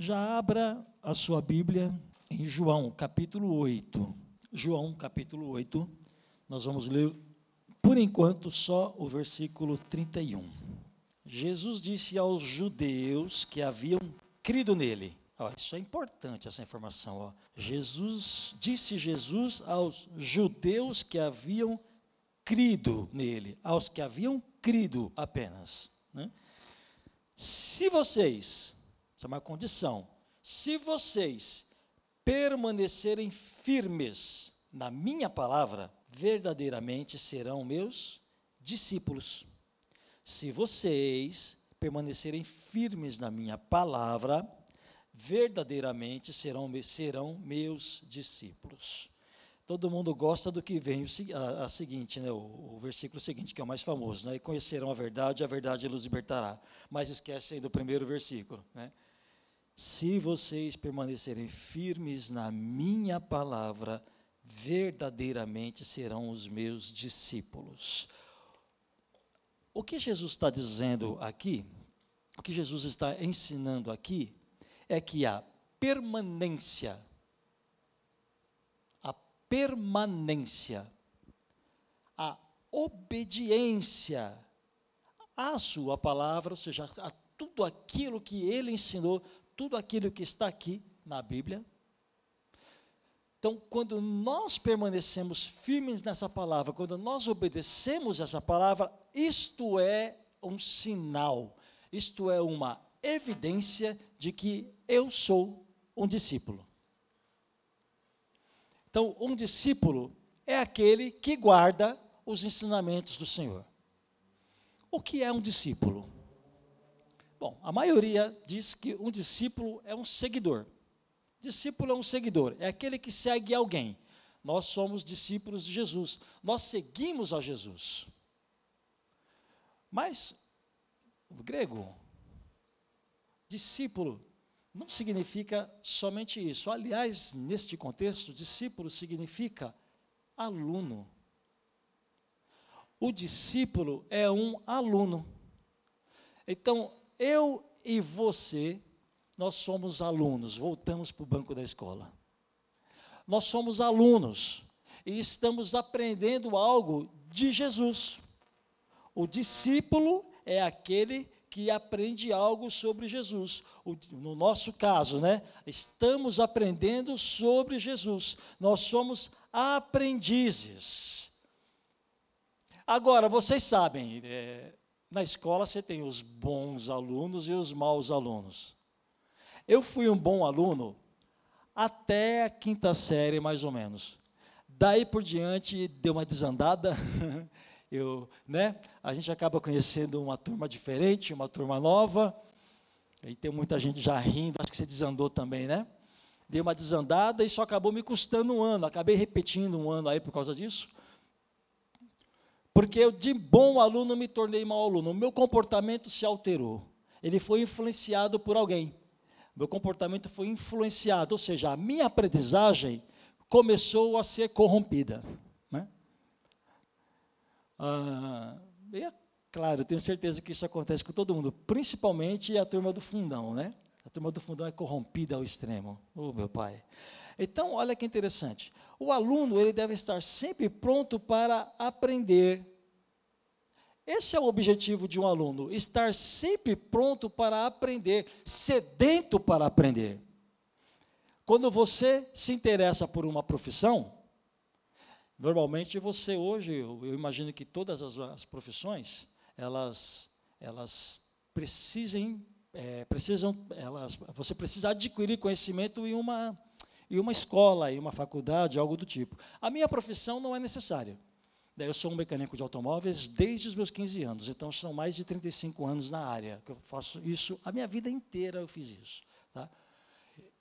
Já abra a sua Bíblia em João, capítulo 8. João, capítulo 8. Nós vamos ler, por enquanto, só o versículo 31. Jesus disse aos judeus que haviam crido nele. Ó, isso é importante, essa informação. Ó. Jesus disse Jesus aos judeus que haviam crido nele, aos que haviam crido apenas. Né? Se vocês isso é uma condição. Se vocês permanecerem firmes na minha palavra, verdadeiramente serão meus discípulos. Se vocês permanecerem firmes na minha palavra, verdadeiramente serão, serão meus discípulos. Todo mundo gosta do que vem a, a seguinte, né, o, o, versículo seguinte, que é o mais famoso, né, e conhecerão a verdade, a verdade os libertará. Mas esquecem do primeiro versículo, né? Se vocês permanecerem firmes na minha palavra, verdadeiramente serão os meus discípulos. O que Jesus está dizendo aqui, o que Jesus está ensinando aqui, é que a permanência, a permanência, a obediência à sua palavra, ou seja, a tudo aquilo que ele ensinou, tudo aquilo que está aqui na Bíblia. Então, quando nós permanecemos firmes nessa palavra, quando nós obedecemos essa palavra, isto é um sinal, isto é uma evidência de que eu sou um discípulo. Então, um discípulo é aquele que guarda os ensinamentos do Senhor. O que é um discípulo? Bom, a maioria diz que um discípulo é um seguidor. Discípulo é um seguidor, é aquele que segue alguém. Nós somos discípulos de Jesus, nós seguimos a Jesus. Mas, o grego, discípulo não significa somente isso. Aliás, neste contexto, discípulo significa aluno. O discípulo é um aluno. Então, eu e você, nós somos alunos, voltamos para o banco da escola. Nós somos alunos e estamos aprendendo algo de Jesus. O discípulo é aquele que aprende algo sobre Jesus. O, no nosso caso, né? Estamos aprendendo sobre Jesus. Nós somos aprendizes. Agora, vocês sabem, é, na escola você tem os bons alunos e os maus alunos. Eu fui um bom aluno até a quinta série, mais ou menos. Daí por diante deu uma desandada. Eu, né? A gente acaba conhecendo uma turma diferente, uma turma nova. E tem muita gente já rindo, acho que você desandou também, né? Deu uma desandada e só acabou me custando um ano. Acabei repetindo um ano aí por causa disso. Porque eu, de bom aluno, me tornei mau aluno. O meu comportamento se alterou. Ele foi influenciado por alguém. Meu comportamento foi influenciado, ou seja, a minha aprendizagem começou a ser corrompida. Né? Ah, é claro, tenho certeza que isso acontece com todo mundo, principalmente a turma do fundão, né? A turma do fundão é corrompida ao extremo. Oh, meu pai. Então, olha que interessante. O aluno ele deve estar sempre pronto para aprender. Esse é o objetivo de um aluno, estar sempre pronto para aprender, sedento para aprender. Quando você se interessa por uma profissão, normalmente você hoje, eu, imagino que todas as, as profissões, elas, elas precisem, é, precisam, elas, você precisa adquirir conhecimento em uma e uma escola, e uma faculdade, algo do tipo. A minha profissão não é necessária. Eu sou um mecânico de automóveis desde os meus 15 anos, então são mais de 35 anos na área que eu faço isso. A minha vida inteira eu fiz isso. Tá?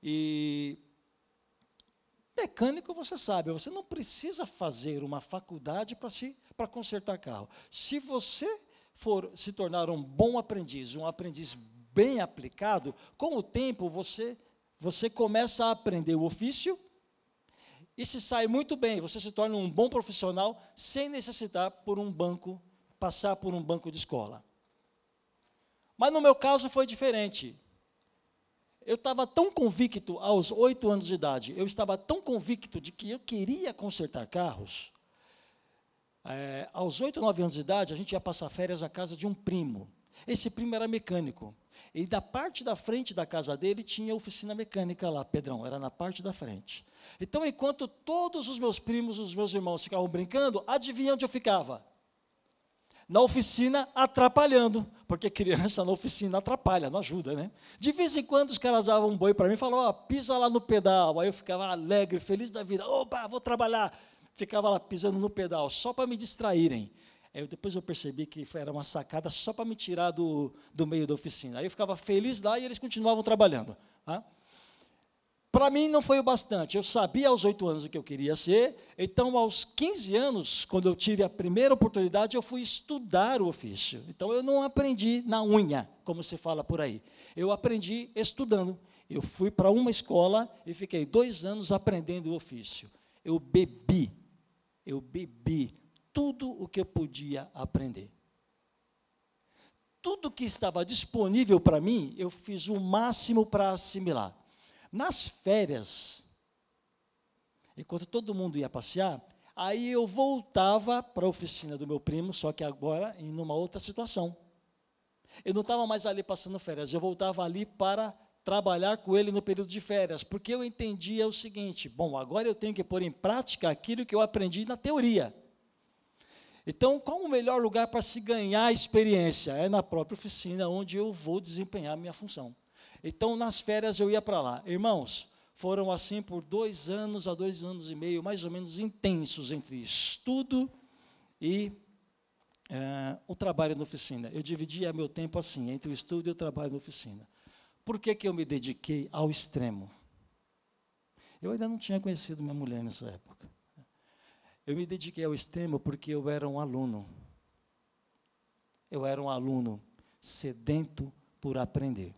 E Mecânico, você sabe, você não precisa fazer uma faculdade para se para consertar carro. Se você for se tornar um bom aprendiz, um aprendiz bem aplicado, com o tempo você você começa a aprender o ofício e se sai muito bem, você se torna um bom profissional sem necessitar por um banco, passar por um banco de escola. Mas no meu caso foi diferente. Eu estava tão convicto aos oito anos de idade, eu estava tão convicto de que eu queria consertar carros. É, aos oito, nove anos de idade, a gente ia passar férias na casa de um primo. Esse primo era mecânico. E da parte da frente da casa dele tinha oficina mecânica lá, Pedrão, era na parte da frente. Então, enquanto todos os meus primos, os meus irmãos ficavam brincando, adivinha onde eu ficava? Na oficina, atrapalhando, porque criança na oficina atrapalha, não ajuda, né? De vez em quando os caras davam um boi para mim e falavam, oh, pisa lá no pedal. Aí eu ficava alegre, feliz da vida, opa, vou trabalhar. Ficava lá pisando no pedal, só para me distraírem. Aí depois eu percebi que era uma sacada só para me tirar do, do meio da oficina. Aí eu ficava feliz lá e eles continuavam trabalhando. Tá? Para mim não foi o bastante. Eu sabia aos oito anos o que eu queria ser, então aos 15 anos, quando eu tive a primeira oportunidade, eu fui estudar o ofício. Então eu não aprendi na unha, como se fala por aí. Eu aprendi estudando. Eu fui para uma escola e fiquei dois anos aprendendo o ofício. Eu bebi, eu bebi tudo o que eu podia aprender. Tudo que estava disponível para mim, eu fiz o máximo para assimilar. Nas férias, enquanto todo mundo ia passear, aí eu voltava para a oficina do meu primo, só que agora em uma outra situação. Eu não estava mais ali passando férias, eu voltava ali para trabalhar com ele no período de férias, porque eu entendia o seguinte: bom, agora eu tenho que pôr em prática aquilo que eu aprendi na teoria. Então, qual o melhor lugar para se ganhar experiência? É na própria oficina, onde eu vou desempenhar minha função. Então, nas férias eu ia para lá. Irmãos, foram assim por dois anos a dois anos e meio, mais ou menos intensos entre estudo e é, o trabalho na oficina. Eu dividia meu tempo assim, entre o estudo e o trabalho na oficina. Por que, que eu me dediquei ao extremo? Eu ainda não tinha conhecido minha mulher nessa época. Eu me dediquei ao extremo porque eu era um aluno. Eu era um aluno sedento por aprender.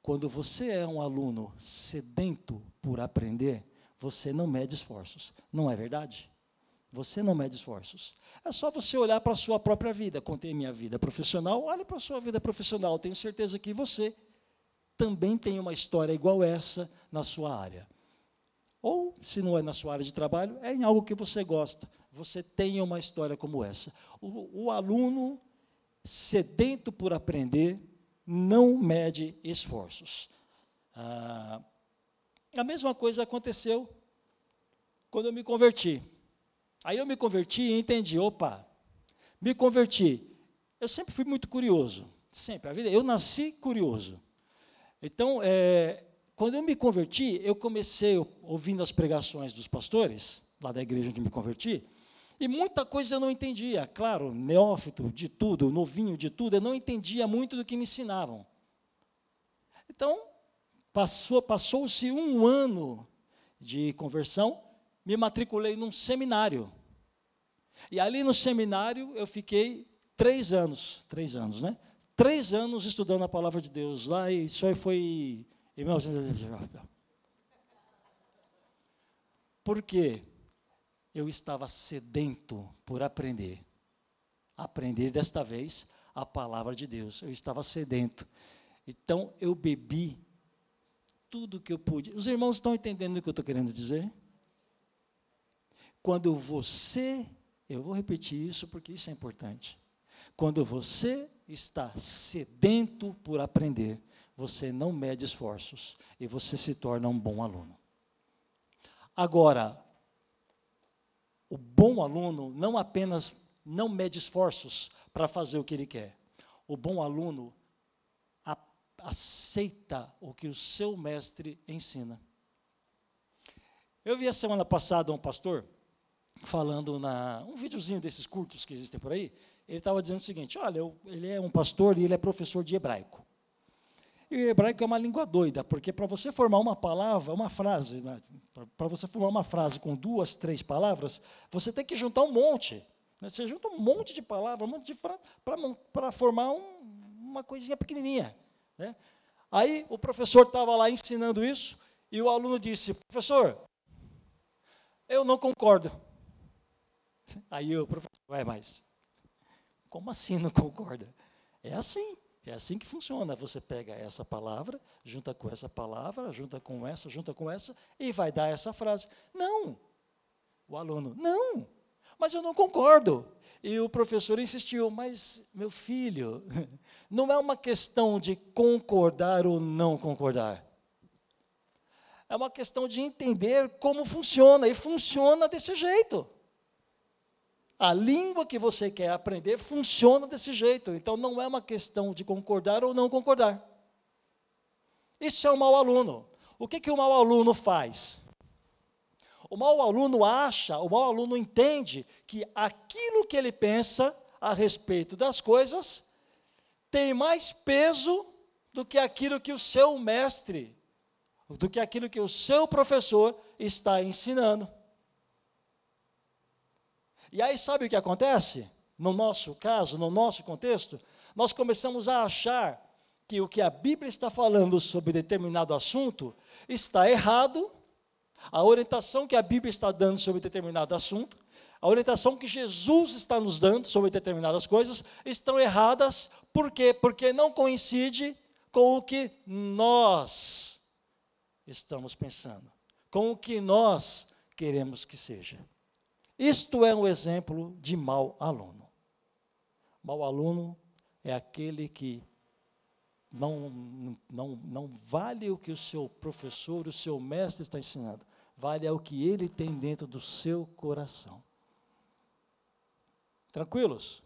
Quando você é um aluno sedento por aprender, você não mede esforços. Não é verdade? Você não mede esforços. É só você olhar para a sua própria vida. Contei minha vida profissional, olhe para a sua vida profissional. Tenho certeza que você também tem uma história igual essa na sua área. Ou, se não é na sua área de trabalho, é em algo que você gosta. Você tem uma história como essa. O, o aluno sedento por aprender não mede esforços. Ah, a mesma coisa aconteceu quando eu me converti. Aí eu me converti e entendi, opa, me converti. Eu sempre fui muito curioso, sempre. A vida, eu nasci curioso. Então, é, quando eu me converti, eu comecei ouvindo as pregações dos pastores, lá da igreja onde me converti, e muita coisa eu não entendia. Claro, neófito de tudo, novinho de tudo, eu não entendia muito do que me ensinavam. Então, passou, passou-se um ano de conversão, me matriculei num seminário. E ali no seminário eu fiquei três anos, três anos, né? Três anos estudando a palavra de Deus. Lá, isso aí foi em 1900. Por quê? eu estava sedento por aprender. Aprender desta vez a palavra de Deus. Eu estava sedento. Então eu bebi tudo que eu pude. Os irmãos estão entendendo o que eu estou querendo dizer? Quando você, eu vou repetir isso porque isso é importante. Quando você está sedento por aprender, você não mede esforços e você se torna um bom aluno. Agora, o bom aluno não apenas não mede esforços para fazer o que ele quer. O bom aluno a, aceita o que o seu mestre ensina. Eu vi a semana passada um pastor falando na um videozinho desses curtos que existem por aí. Ele estava dizendo o seguinte: olha, eu, ele é um pastor e ele é professor de hebraico. E o hebraico é uma língua doida, porque para você formar uma palavra, uma frase, né, para você formar uma frase com duas, três palavras, você tem que juntar um monte. Né? Você junta um monte de palavras, um monte de frases, para formar um, uma coisinha pequenininha. Né? Aí o professor estava lá ensinando isso, e o aluno disse: Professor, eu não concordo. Aí o professor, vai mais. Como assim não concorda? É assim. É assim que funciona. Você pega essa palavra, junta com essa palavra, junta com essa, junta com essa, e vai dar essa frase. Não! O aluno, não! Mas eu não concordo. E o professor insistiu, mas, meu filho, não é uma questão de concordar ou não concordar. É uma questão de entender como funciona, e funciona desse jeito. A língua que você quer aprender funciona desse jeito. Então não é uma questão de concordar ou não concordar. Isso é um mau aluno. O que, que o mau aluno faz? O mau aluno acha, o mau aluno entende que aquilo que ele pensa a respeito das coisas tem mais peso do que aquilo que o seu mestre, do que aquilo que o seu professor está ensinando. E aí, sabe o que acontece? No nosso caso, no nosso contexto, nós começamos a achar que o que a Bíblia está falando sobre determinado assunto está errado, a orientação que a Bíblia está dando sobre determinado assunto, a orientação que Jesus está nos dando sobre determinadas coisas estão erradas, por quê? Porque não coincide com o que nós estamos pensando, com o que nós queremos que seja. Isto é um exemplo de mau aluno. Mau aluno é aquele que não, não, não vale o que o seu professor, o seu mestre está ensinando, vale o que ele tem dentro do seu coração. Tranquilos?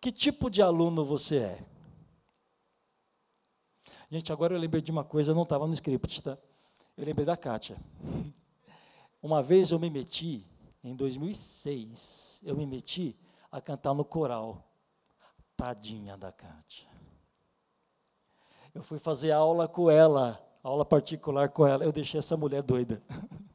Que tipo de aluno você é? Gente, agora eu lembrei de uma coisa, não estava no script, tá? Eu lembrei da Kátia. Uma vez eu me meti em 2006, eu me meti a cantar no coral. Tadinha da Kátia. Eu fui fazer aula com ela, aula particular com ela. Eu deixei essa mulher doida.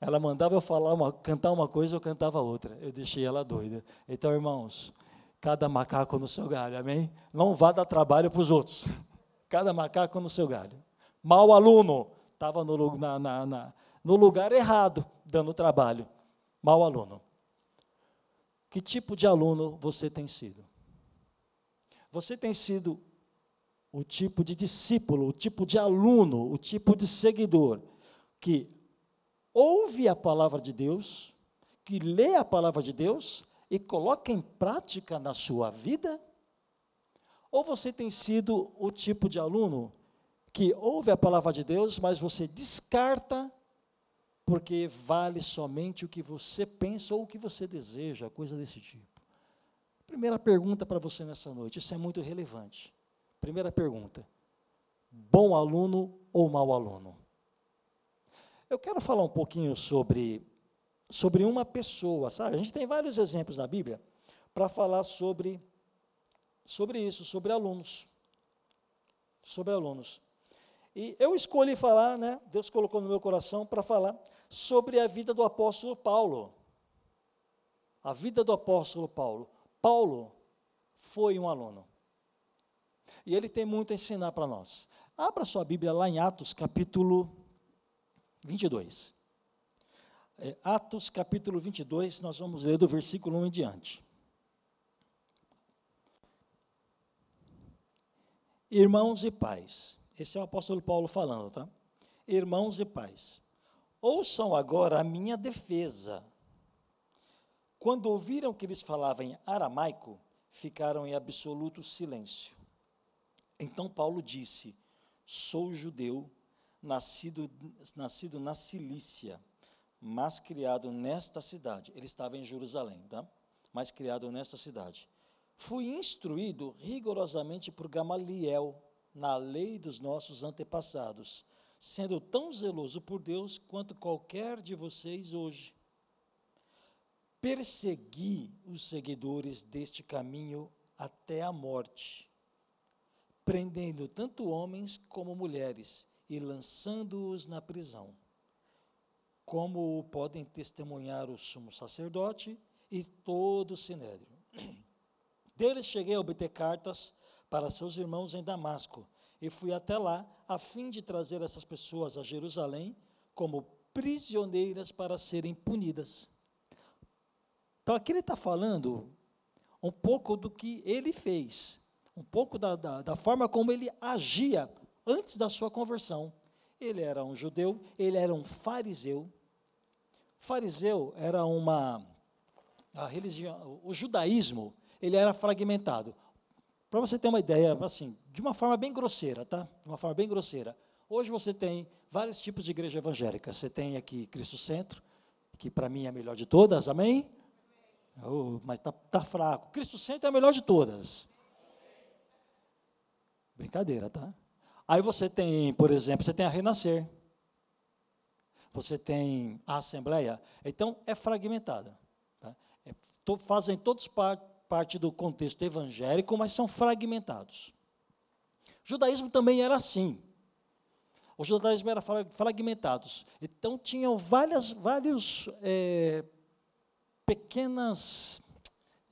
Ela mandava eu falar uma, cantar uma coisa, eu cantava outra. Eu deixei ela doida. Então, irmãos, cada macaco no seu galho, amém? Não vá dar trabalho para os outros. Cada macaco no seu galho. Mal aluno, estava na, na, na, no lugar errado, dando trabalho. Mau aluno. Que tipo de aluno você tem sido? Você tem sido o tipo de discípulo, o tipo de aluno, o tipo de seguidor que ouve a palavra de Deus, que lê a palavra de Deus e coloca em prática na sua vida? Ou você tem sido o tipo de aluno que ouve a palavra de Deus, mas você descarta porque vale somente o que você pensa ou o que você deseja, coisa desse tipo. Primeira pergunta para você nessa noite, isso é muito relevante. Primeira pergunta: bom aluno ou mau aluno? Eu quero falar um pouquinho sobre, sobre uma pessoa, sabe? A gente tem vários exemplos na Bíblia para falar sobre, sobre isso, sobre alunos. Sobre alunos. E eu escolhi falar, né? Deus colocou no meu coração para falar sobre a vida do apóstolo Paulo. A vida do apóstolo Paulo. Paulo foi um aluno. E ele tem muito a ensinar para nós. Abra sua Bíblia lá em Atos, capítulo 22. É, Atos, capítulo 22, nós vamos ler do versículo 1 em diante. Irmãos e pais. Esse é o apóstolo Paulo falando, tá? Irmãos e pais. Ouçam agora a minha defesa. Quando ouviram que eles falavam em aramaico, ficaram em absoluto silêncio. Então Paulo disse: Sou judeu, nascido, nascido na Cilícia, mas criado nesta cidade. Ele estava em Jerusalém, tá? mas criado nesta cidade. Fui instruído rigorosamente por Gamaliel na lei dos nossos antepassados sendo tão zeloso por Deus quanto qualquer de vocês hoje. Persegui os seguidores deste caminho até a morte. prendendo tanto homens como mulheres e lançando-os na prisão. Como podem testemunhar o sumo sacerdote e todo o sinédrio. Deles cheguei a obter cartas para seus irmãos em Damasco, e fui até lá a fim de trazer essas pessoas a Jerusalém como prisioneiras para serem punidas. Então aqui ele está falando um pouco do que ele fez, um pouco da, da, da forma como ele agia antes da sua conversão. Ele era um judeu, ele era um fariseu. Fariseu era uma a religião, o judaísmo, ele era fragmentado. Para você ter uma ideia, assim, de uma forma bem grosseira, tá? De uma forma bem grosseira. Hoje você tem vários tipos de igreja evangélica. Você tem aqui Cristo Centro, que para mim é a melhor de todas, amém? Oh, mas está tá fraco. Cristo Centro é a melhor de todas. Brincadeira, tá? Aí você tem, por exemplo, você tem a Renascer. Você tem a Assembleia. Então, é fragmentada. Tá? É, to, fazem todos par, parte do contexto evangélico, mas são fragmentados. O judaísmo também era assim. O judaísmo era fragmentado. Então, tinham várias, vários é, pequenas,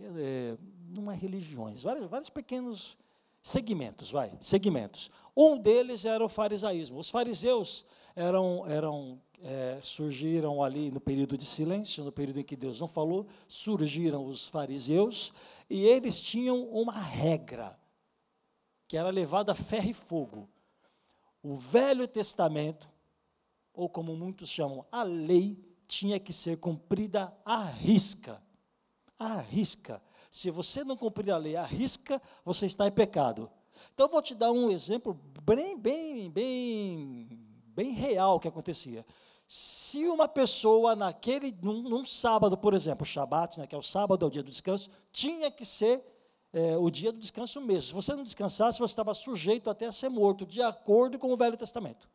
é, não é religiões, vários, vários pequenos segmentos, vai, segmentos. Um deles era o farisaísmo. Os fariseus eram, eram é, surgiram ali no período de silêncio, no período em que Deus não falou, surgiram os fariseus e eles tinham uma regra que era levada a ferro e fogo. O Velho Testamento, ou como muitos chamam, a lei, tinha que ser cumprida à risca. À risca. Se você não cumprir a lei à risca, você está em pecado. Então eu vou te dar um exemplo bem, bem, bem, bem real que acontecia. Se uma pessoa naquele, num, num sábado, por exemplo, o Shabat, né, que é o sábado, é o dia do descanso, tinha que ser é, o dia do descanso mesmo. Se você não descansasse, você estava sujeito até a ser morto, de acordo com o Velho Testamento.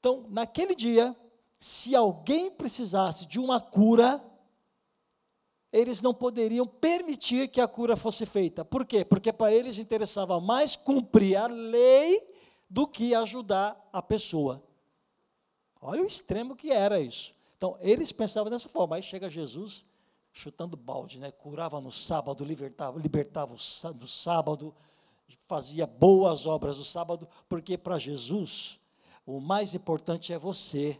Então, naquele dia, se alguém precisasse de uma cura, eles não poderiam permitir que a cura fosse feita. Por quê? Porque para eles interessava mais cumprir a lei do que ajudar a pessoa. Olha o extremo que era isso. Então, eles pensavam dessa forma. Aí chega Jesus chutando balde, né? curava no sábado, libertava, libertava no sábado, fazia boas obras no sábado, porque para Jesus o mais importante é você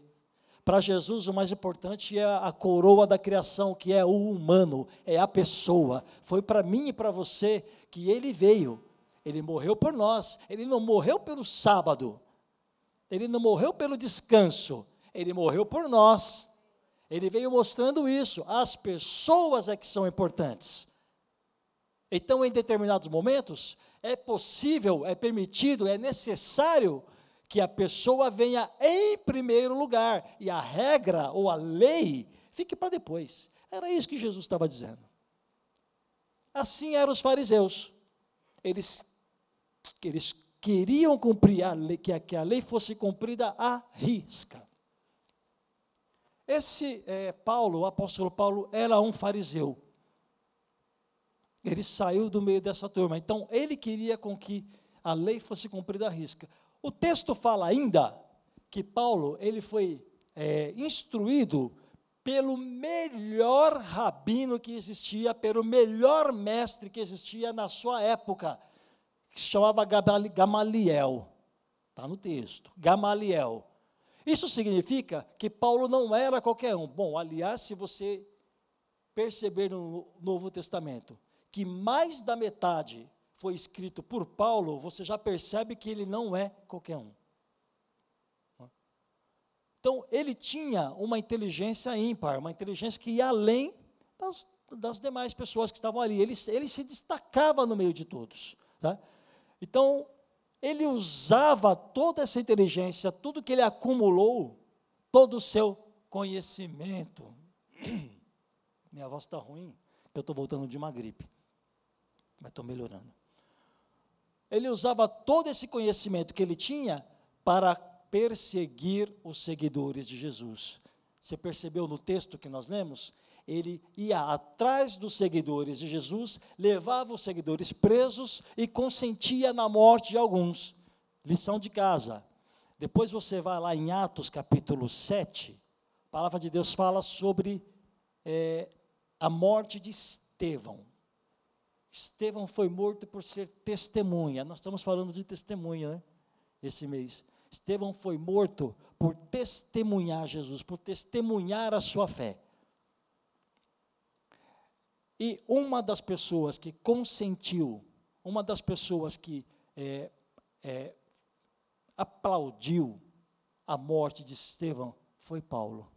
para Jesus, o mais importante é a coroa da criação, que é o humano, é a pessoa. Foi para mim e para você que ele veio. Ele morreu por nós. Ele não morreu pelo sábado. Ele não morreu pelo descanso. Ele morreu por nós. Ele veio mostrando isso. As pessoas é que são importantes. Então, em determinados momentos, é possível, é permitido, é necessário que a pessoa venha em primeiro lugar e a regra ou a lei fique para depois. Era isso que Jesus estava dizendo. Assim eram os fariseus. Eles, eles queriam cumprir a lei, que a, que a lei fosse cumprida à risca. Esse é, Paulo, o apóstolo Paulo, era um fariseu. Ele saiu do meio dessa turma. Então, ele queria com que a lei fosse cumprida à risca. O texto fala ainda que Paulo ele foi é, instruído pelo melhor rabino que existia, pelo melhor mestre que existia na sua época, que se chamava Gamaliel. Está no texto. Gamaliel. Isso significa que Paulo não era qualquer um. Bom, aliás, se você perceber no Novo Testamento que mais da metade foi escrito por Paulo, você já percebe que ele não é qualquer um. Então, ele tinha uma inteligência ímpar, uma inteligência que ia além das, das demais pessoas que estavam ali. Ele, ele se destacava no meio de todos. Tá? Então, ele usava toda essa inteligência, tudo que ele acumulou, todo o seu conhecimento. Minha voz está ruim, eu estou voltando de uma gripe, mas estou melhorando ele usava todo esse conhecimento que ele tinha para perseguir os seguidores de Jesus. Você percebeu no texto que nós lemos? ele ia atrás dos seguidores de Jesus, levava os seguidores presos e consentia na morte de alguns. Lição de casa. Depois você vai lá em Atos capítulo 7, a palavra de Deus fala sobre é, a morte de Estevão. Estevão foi morto por ser testemunha. Nós estamos falando de testemunha, né? Esse mês. Estevão foi morto por testemunhar Jesus, por testemunhar a sua fé. E uma das pessoas que consentiu, uma das pessoas que é, é, aplaudiu a morte de Estevão foi Paulo.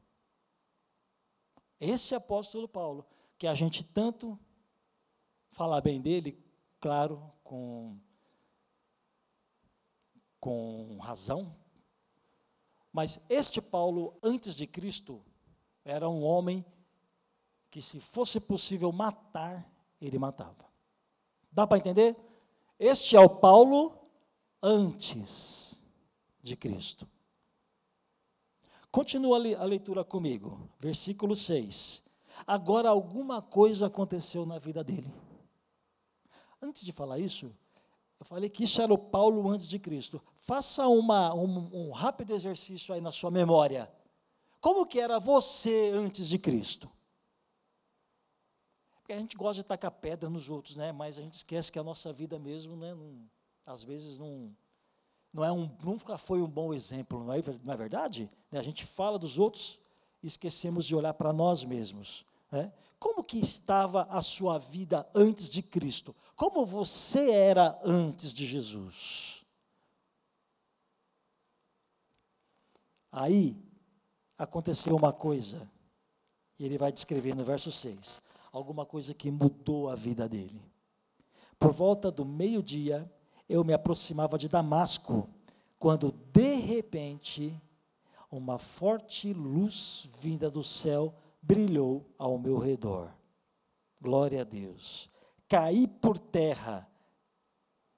Esse apóstolo Paulo, que a gente tanto fala bem dele, claro, com, com razão, mas este Paulo, antes de Cristo, era um homem que se fosse possível matar, ele matava. Dá para entender? Este é o Paulo antes de Cristo. Continua a leitura comigo, versículo 6. Agora alguma coisa aconteceu na vida dele. Antes de falar isso, eu falei que isso era o Paulo antes de Cristo. Faça uma, um, um rápido exercício aí na sua memória. Como que era você antes de Cristo? Porque a gente gosta de tacar pedra nos outros, né? Mas a gente esquece que a nossa vida mesmo, né? Não, às vezes não, não é um, nunca foi um bom exemplo, não é, não é verdade? A gente fala dos outros e esquecemos de olhar para nós mesmos. Né? Como que estava a sua vida antes de Cristo? Como você era antes de Jesus? Aí aconteceu uma coisa, e ele vai descrever no verso 6 alguma coisa que mudou a vida dele. Por volta do meio-dia, eu me aproximava de Damasco, quando de repente uma forte luz vinda do céu brilhou ao meu redor. Glória a Deus. Caí por terra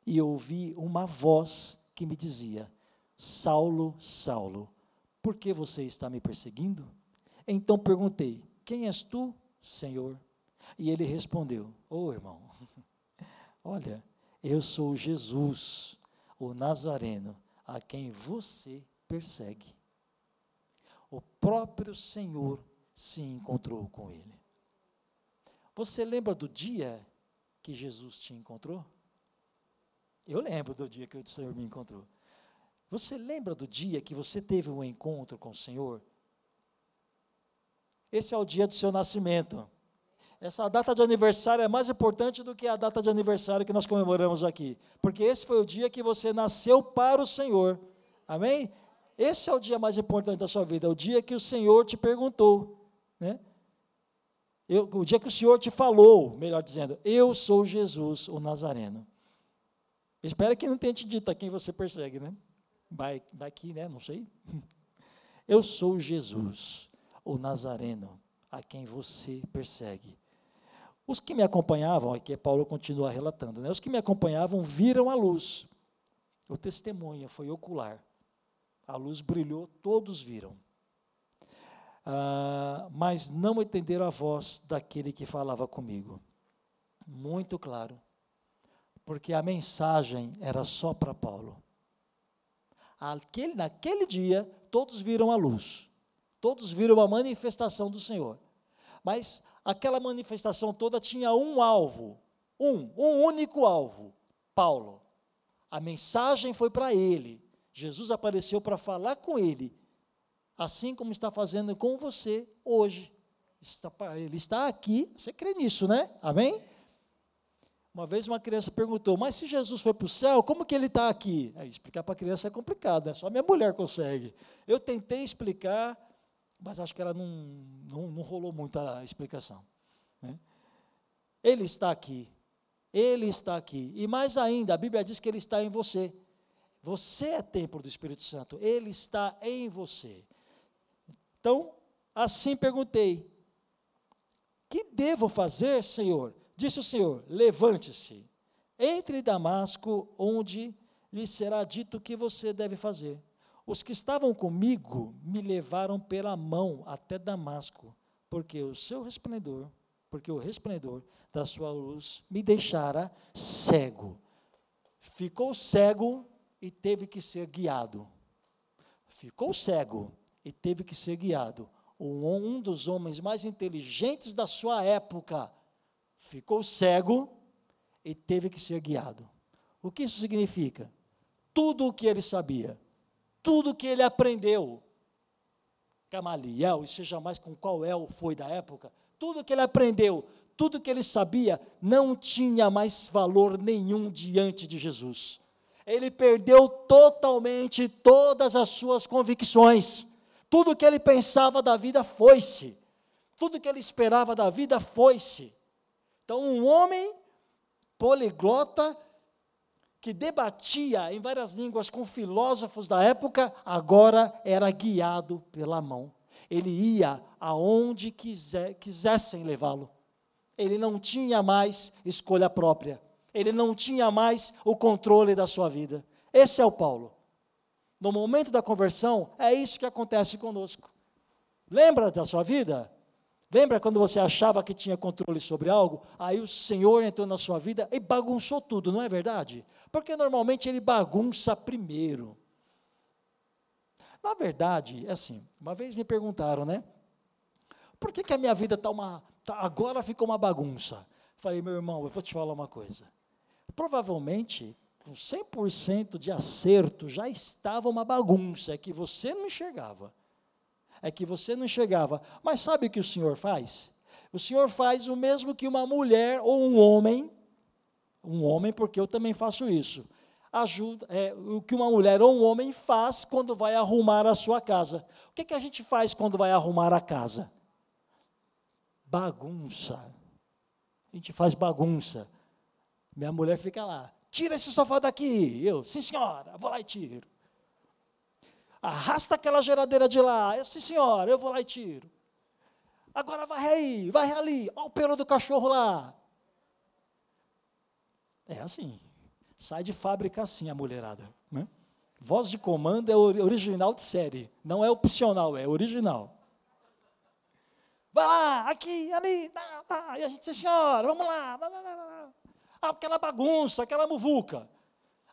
e ouvi uma voz que me dizia: Saulo, Saulo, por que você está me perseguindo? Então perguntei: Quem és tu, Senhor? E ele respondeu: Ô oh, irmão, olha, eu sou Jesus, o Nazareno, a quem você persegue. O próprio Senhor se encontrou com ele. Você lembra do dia que Jesus te encontrou? Eu lembro do dia que o Senhor me encontrou. Você lembra do dia que você teve um encontro com o Senhor? Esse é o dia do seu nascimento. Essa data de aniversário é mais importante do que a data de aniversário que nós comemoramos aqui, porque esse foi o dia que você nasceu para o Senhor. Amém? Esse é o dia mais importante da sua vida, é o dia que o Senhor te perguntou, né? Eu, o dia que o Senhor te falou, melhor dizendo, eu sou Jesus, o Nazareno. Espero que não tenha te dito a quem você persegue, né? Vai daqui, né? Não sei. Eu sou Jesus, o Nazareno, a quem você persegue. Os que me acompanhavam, aqui Paulo continua relatando, né? os que me acompanhavam viram a luz. O testemunho foi ocular. A luz brilhou, todos viram. Ah, mas não entenderam a voz daquele que falava comigo. Muito claro. Porque a mensagem era só para Paulo. Aquele, naquele dia, todos viram a luz. Todos viram a manifestação do Senhor. Mas aquela manifestação toda tinha um alvo, um, um único alvo: Paulo. A mensagem foi para ele. Jesus apareceu para falar com ele, assim como está fazendo com você hoje. ele está aqui, você crê nisso, né? Amém? Uma vez uma criança perguntou, mas se Jesus foi para o céu, como que ele está aqui? Explicar para a criança é complicado, né? só minha mulher consegue. Eu tentei explicar, mas acho que ela não, não, não rolou muito a explicação. Né? Ele está aqui, ele está aqui, e mais ainda, a Bíblia diz que ele está em você. Você é templo do Espírito Santo, ele está em você. Então, assim perguntei: Que devo fazer, Senhor? Disse o Senhor: Levante-se, entre em Damasco, onde lhe será dito o que você deve fazer. Os que estavam comigo me levaram pela mão até Damasco. porque o seu resplendor, porque o resplendor da sua luz me deixara cego. Ficou cego e teve que ser guiado. Ficou cego e teve que ser guiado. Um dos homens mais inteligentes da sua época ficou cego e teve que ser guiado. O que isso significa? Tudo o que ele sabia, tudo o que ele aprendeu, Gamaliel, e seja mais com qual El foi da época, tudo o que ele aprendeu, tudo o que ele sabia, não tinha mais valor nenhum diante de Jesus. Ele perdeu totalmente todas as suas convicções. Tudo que ele pensava da vida foi-se. Tudo que ele esperava da vida foi-se. Então, um homem poliglota que debatia em várias línguas com filósofos da época, agora era guiado pela mão. Ele ia aonde quiser, quisessem levá-lo. Ele não tinha mais escolha própria. Ele não tinha mais o controle da sua vida. Esse é o Paulo. No momento da conversão, é isso que acontece conosco. Lembra da sua vida? Lembra quando você achava que tinha controle sobre algo? Aí o Senhor entrou na sua vida e bagunçou tudo, não é verdade? Porque normalmente ele bagunça primeiro. Na verdade, é assim, uma vez me perguntaram, né? Por que, que a minha vida está uma. Tá, agora ficou uma bagunça? Falei, meu irmão, eu vou te falar uma coisa. Provavelmente, com 100% de acerto, já estava uma bagunça, é que você não enxergava é que você não enxergava. Mas sabe o que o Senhor faz? O Senhor faz o mesmo que uma mulher ou um homem, um homem, porque eu também faço isso. Ajuda, é, o que uma mulher ou um homem faz quando vai arrumar a sua casa. O que, que a gente faz quando vai arrumar a casa? Bagunça. A gente faz bagunça. Minha mulher fica lá, tira esse sofá daqui. Eu, sim senhora, vou lá e tiro arrasta aquela geladeira de lá. Eu, sim, senhora, eu vou lá e tiro. Agora vai aí, vai ali, olha o pelo do cachorro lá. É assim. Sai de fábrica assim a mulherada. Né? Voz de comando é original de série. Não é opcional, é original. Vai lá, aqui, ali, e a gente senhora, vamos lá. Ah, aquela bagunça, aquela muvuca.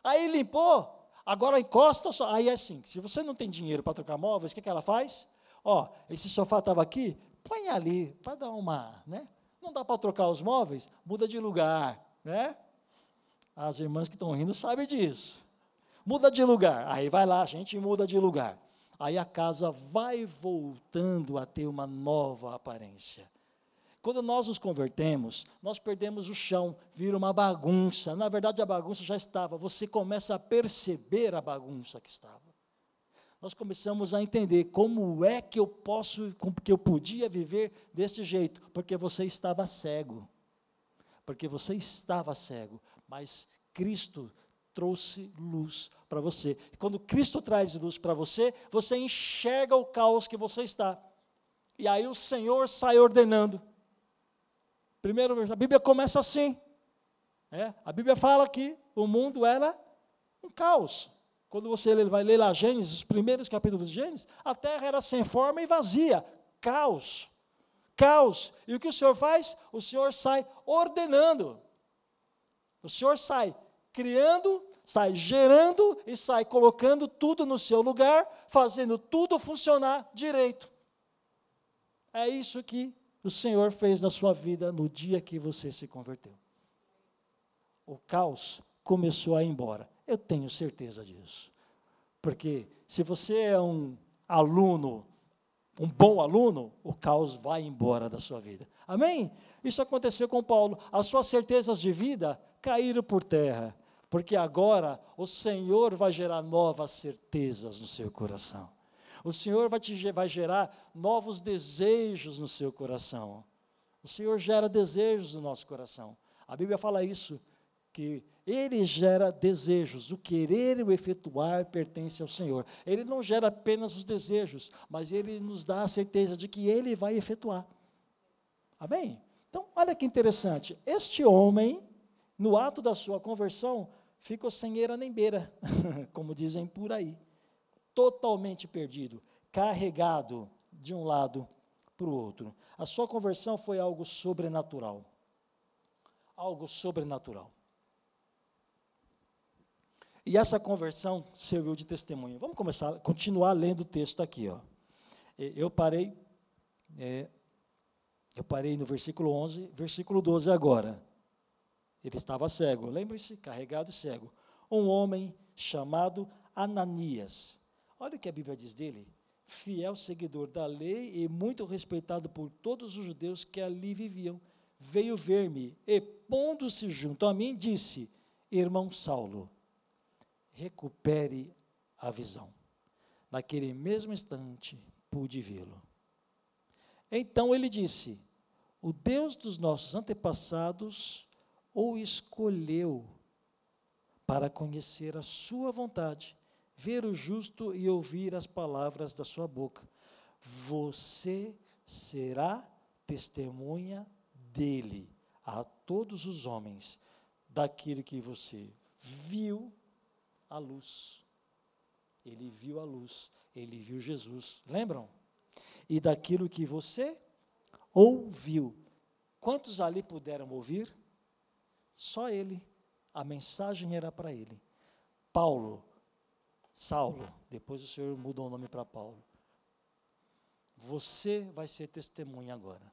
Aí limpou, Agora encosta só. Aí é assim: se você não tem dinheiro para trocar móveis, o que, que ela faz? Ó, esse sofá estava aqui, põe ali, para dar uma. Né? Não dá para trocar os móveis? Muda de lugar. Né? As irmãs que estão rindo sabem disso. Muda de lugar. Aí vai lá, a gente muda de lugar. Aí a casa vai voltando a ter uma nova aparência. Quando nós nos convertemos, nós perdemos o chão, vira uma bagunça. Na verdade, a bagunça já estava. Você começa a perceber a bagunça que estava. Nós começamos a entender como é que eu posso, que eu podia viver desse jeito, porque você estava cego. Porque você estava cego, mas Cristo trouxe luz para você. E quando Cristo traz luz para você, você enxerga o caos que você está. E aí o Senhor sai ordenando Primeiro, a Bíblia começa assim. É, a Bíblia fala que o mundo era um caos. Quando você vai ler lá Gênesis, os primeiros capítulos de Gênesis, a terra era sem forma e vazia. Caos. Caos. E o que o Senhor faz? O Senhor sai ordenando. O Senhor sai criando, sai gerando e sai colocando tudo no seu lugar, fazendo tudo funcionar direito. É isso que o Senhor fez na sua vida no dia que você se converteu. O caos começou a ir embora. Eu tenho certeza disso. Porque se você é um aluno, um bom aluno, o caos vai embora da sua vida. Amém? Isso aconteceu com Paulo. As suas certezas de vida caíram por terra. Porque agora o Senhor vai gerar novas certezas no seu coração. O Senhor vai, te, vai gerar novos desejos no seu coração. O Senhor gera desejos no nosso coração. A Bíblia fala isso, que Ele gera desejos. O querer e o efetuar pertence ao Senhor. Ele não gera apenas os desejos, mas Ele nos dá a certeza de que Ele vai efetuar. Amém? Então, olha que interessante. Este homem, no ato da sua conversão, ficou sem eira nem beira, como dizem por aí totalmente perdido, carregado de um lado para o outro. A sua conversão foi algo sobrenatural. Algo sobrenatural. E essa conversão serviu de testemunho. Vamos começar, continuar lendo o texto aqui. Ó. Eu parei, é, eu parei no versículo 11, versículo 12 agora. Ele estava cego, lembre-se, carregado e cego. Um homem chamado Ananias. Olha o que a Bíblia diz dele. Fiel seguidor da lei e muito respeitado por todos os judeus que ali viviam. Veio ver-me e, pondo-se junto a mim, disse: Irmão Saulo, recupere a visão. Naquele mesmo instante, pude vê-lo. Então ele disse: O Deus dos nossos antepassados o escolheu para conhecer a sua vontade, ver o justo e ouvir as palavras da sua boca. Você será testemunha dele a todos os homens, daquilo que você viu a luz. Ele viu a luz, ele viu Jesus. Lembram? E daquilo que você ouviu. Quantos ali puderam ouvir? Só ele. A mensagem era para ele. Paulo, Saulo, depois o Senhor mudou o nome para Paulo. Você vai ser testemunha agora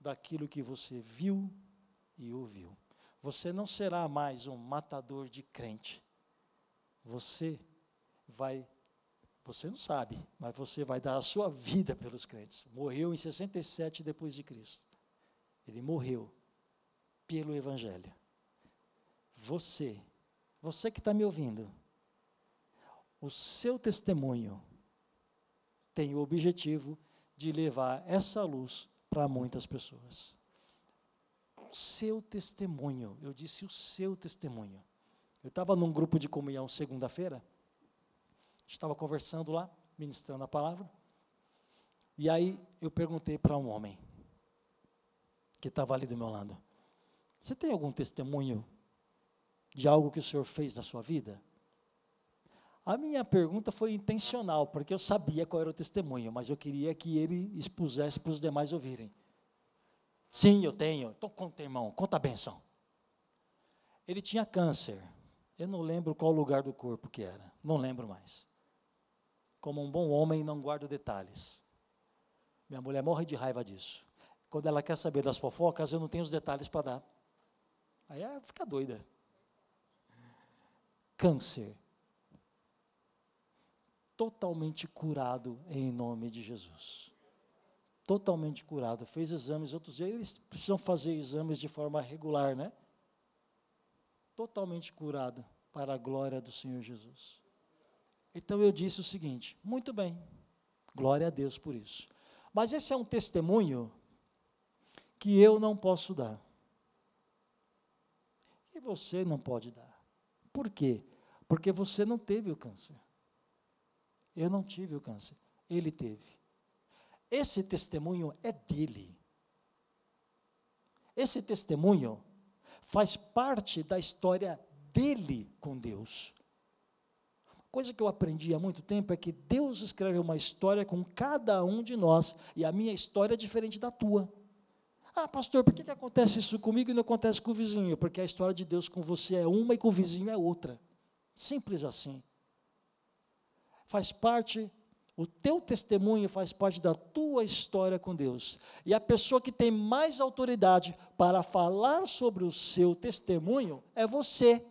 daquilo que você viu e ouviu. Você não será mais um matador de crente. Você vai, você não sabe, mas você vai dar a sua vida pelos crentes. Morreu em 67 depois de Cristo. Ele morreu pelo Evangelho. Você, você que está me ouvindo, o seu testemunho tem o objetivo de levar essa luz para muitas pessoas. O seu testemunho, eu disse o seu testemunho. Eu estava num grupo de comunhão segunda-feira, estava conversando lá, ministrando a palavra, e aí eu perguntei para um homem que estava ali do meu lado: Você tem algum testemunho de algo que o Senhor fez na sua vida? A minha pergunta foi intencional, porque eu sabia qual era o testemunho, mas eu queria que ele expusesse para os demais ouvirem. Sim, eu tenho. Então conta, irmão, conta a benção. Ele tinha câncer. Eu não lembro qual lugar do corpo que era, não lembro mais. Como um bom homem, não guardo detalhes. Minha mulher morre de raiva disso. Quando ela quer saber das fofocas, eu não tenho os detalhes para dar. Aí ela fica doida. Câncer. Totalmente curado em nome de Jesus. Totalmente curado. Fez exames outros dias. Eles precisam fazer exames de forma regular, né? totalmente curada para a glória do Senhor Jesus. Então eu disse o seguinte: muito bem, glória a Deus por isso. Mas esse é um testemunho que eu não posso dar. E você não pode dar. Por quê? Porque você não teve o câncer. Eu não tive o câncer. Ele teve. Esse testemunho é dele. Esse testemunho faz parte da história dele com Deus. Coisa que eu aprendi há muito tempo é que Deus escreve uma história com cada um de nós, e a minha história é diferente da tua. Ah, pastor, por que, que acontece isso comigo e não acontece com o vizinho? Porque a história de Deus com você é uma e com o vizinho é outra. Simples assim. Faz parte o teu testemunho faz parte da tua história com Deus. E a pessoa que tem mais autoridade para falar sobre o seu testemunho é você.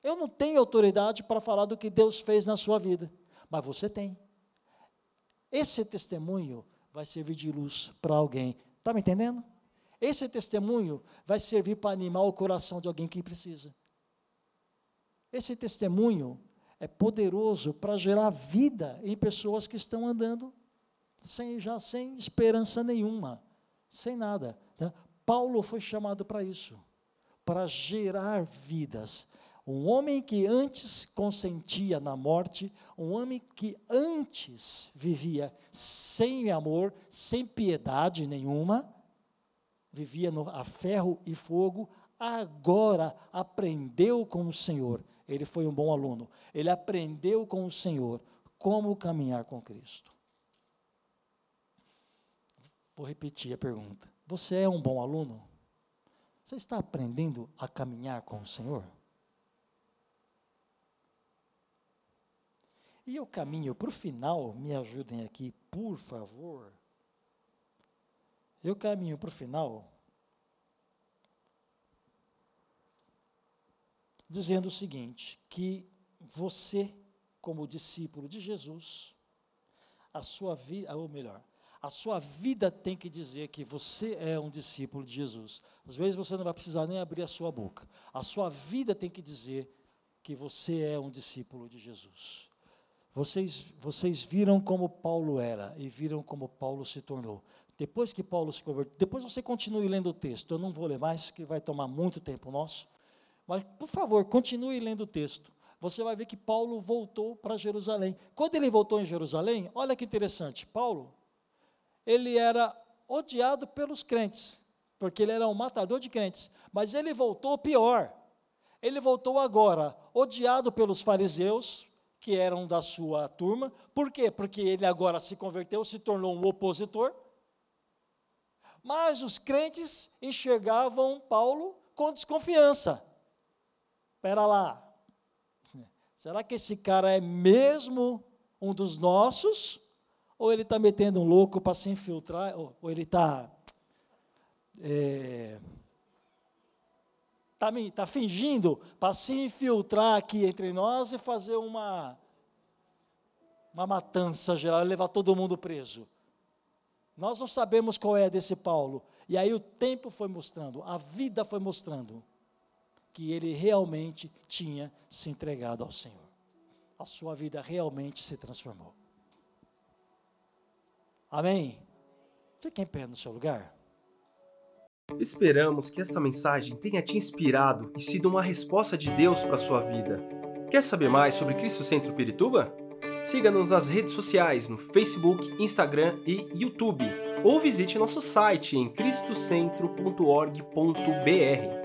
Eu não tenho autoridade para falar do que Deus fez na sua vida, mas você tem. Esse testemunho vai servir de luz para alguém. Está me entendendo? Esse testemunho vai servir para animar o coração de alguém que precisa. Esse testemunho é poderoso para gerar vida em pessoas que estão andando sem já sem esperança nenhuma, sem nada. Tá? Paulo foi chamado para isso, para gerar vidas. Um homem que antes consentia na morte, um homem que antes vivia sem amor, sem piedade nenhuma, vivia no, a ferro e fogo, agora aprendeu com o Senhor ele foi um bom aluno. Ele aprendeu com o Senhor como caminhar com Cristo. Vou repetir a pergunta. Você é um bom aluno? Você está aprendendo a caminhar com o Senhor? E eu caminho para o final, me ajudem aqui, por favor. Eu caminho para o final dizendo o seguinte: que você, como discípulo de Jesus, a sua vida, ou melhor, a sua vida tem que dizer que você é um discípulo de Jesus. Às vezes você não vai precisar nem abrir a sua boca. A sua vida tem que dizer que você é um discípulo de Jesus. Vocês, vocês viram como Paulo era e viram como Paulo se tornou. Depois que Paulo se converteu, depois você continue lendo o texto. Eu não vou ler mais, que vai tomar muito tempo nosso. Mas, por favor, continue lendo o texto. Você vai ver que Paulo voltou para Jerusalém. Quando ele voltou em Jerusalém, olha que interessante. Paulo, ele era odiado pelos crentes, porque ele era um matador de crentes. Mas ele voltou pior. Ele voltou agora odiado pelos fariseus, que eram da sua turma. Por quê? Porque ele agora se converteu, se tornou um opositor. Mas os crentes enxergavam Paulo com desconfiança. Espera lá. Será que esse cara é mesmo um dos nossos? Ou ele está metendo um louco para se infiltrar? Ou, ou ele está. É, está tá fingindo para se infiltrar aqui entre nós e fazer uma, uma matança geral, levar todo mundo preso. Nós não sabemos qual é desse Paulo. E aí o tempo foi mostrando, a vida foi mostrando que ele realmente tinha se entregado ao Senhor. A sua vida realmente se transformou. Amém? Fique em pé no seu lugar. Esperamos que esta mensagem tenha te inspirado e sido uma resposta de Deus para a sua vida. Quer saber mais sobre Cristo Centro Pirituba? Siga-nos nas redes sociais no Facebook, Instagram e YouTube, ou visite nosso site em cristocentro.org.br.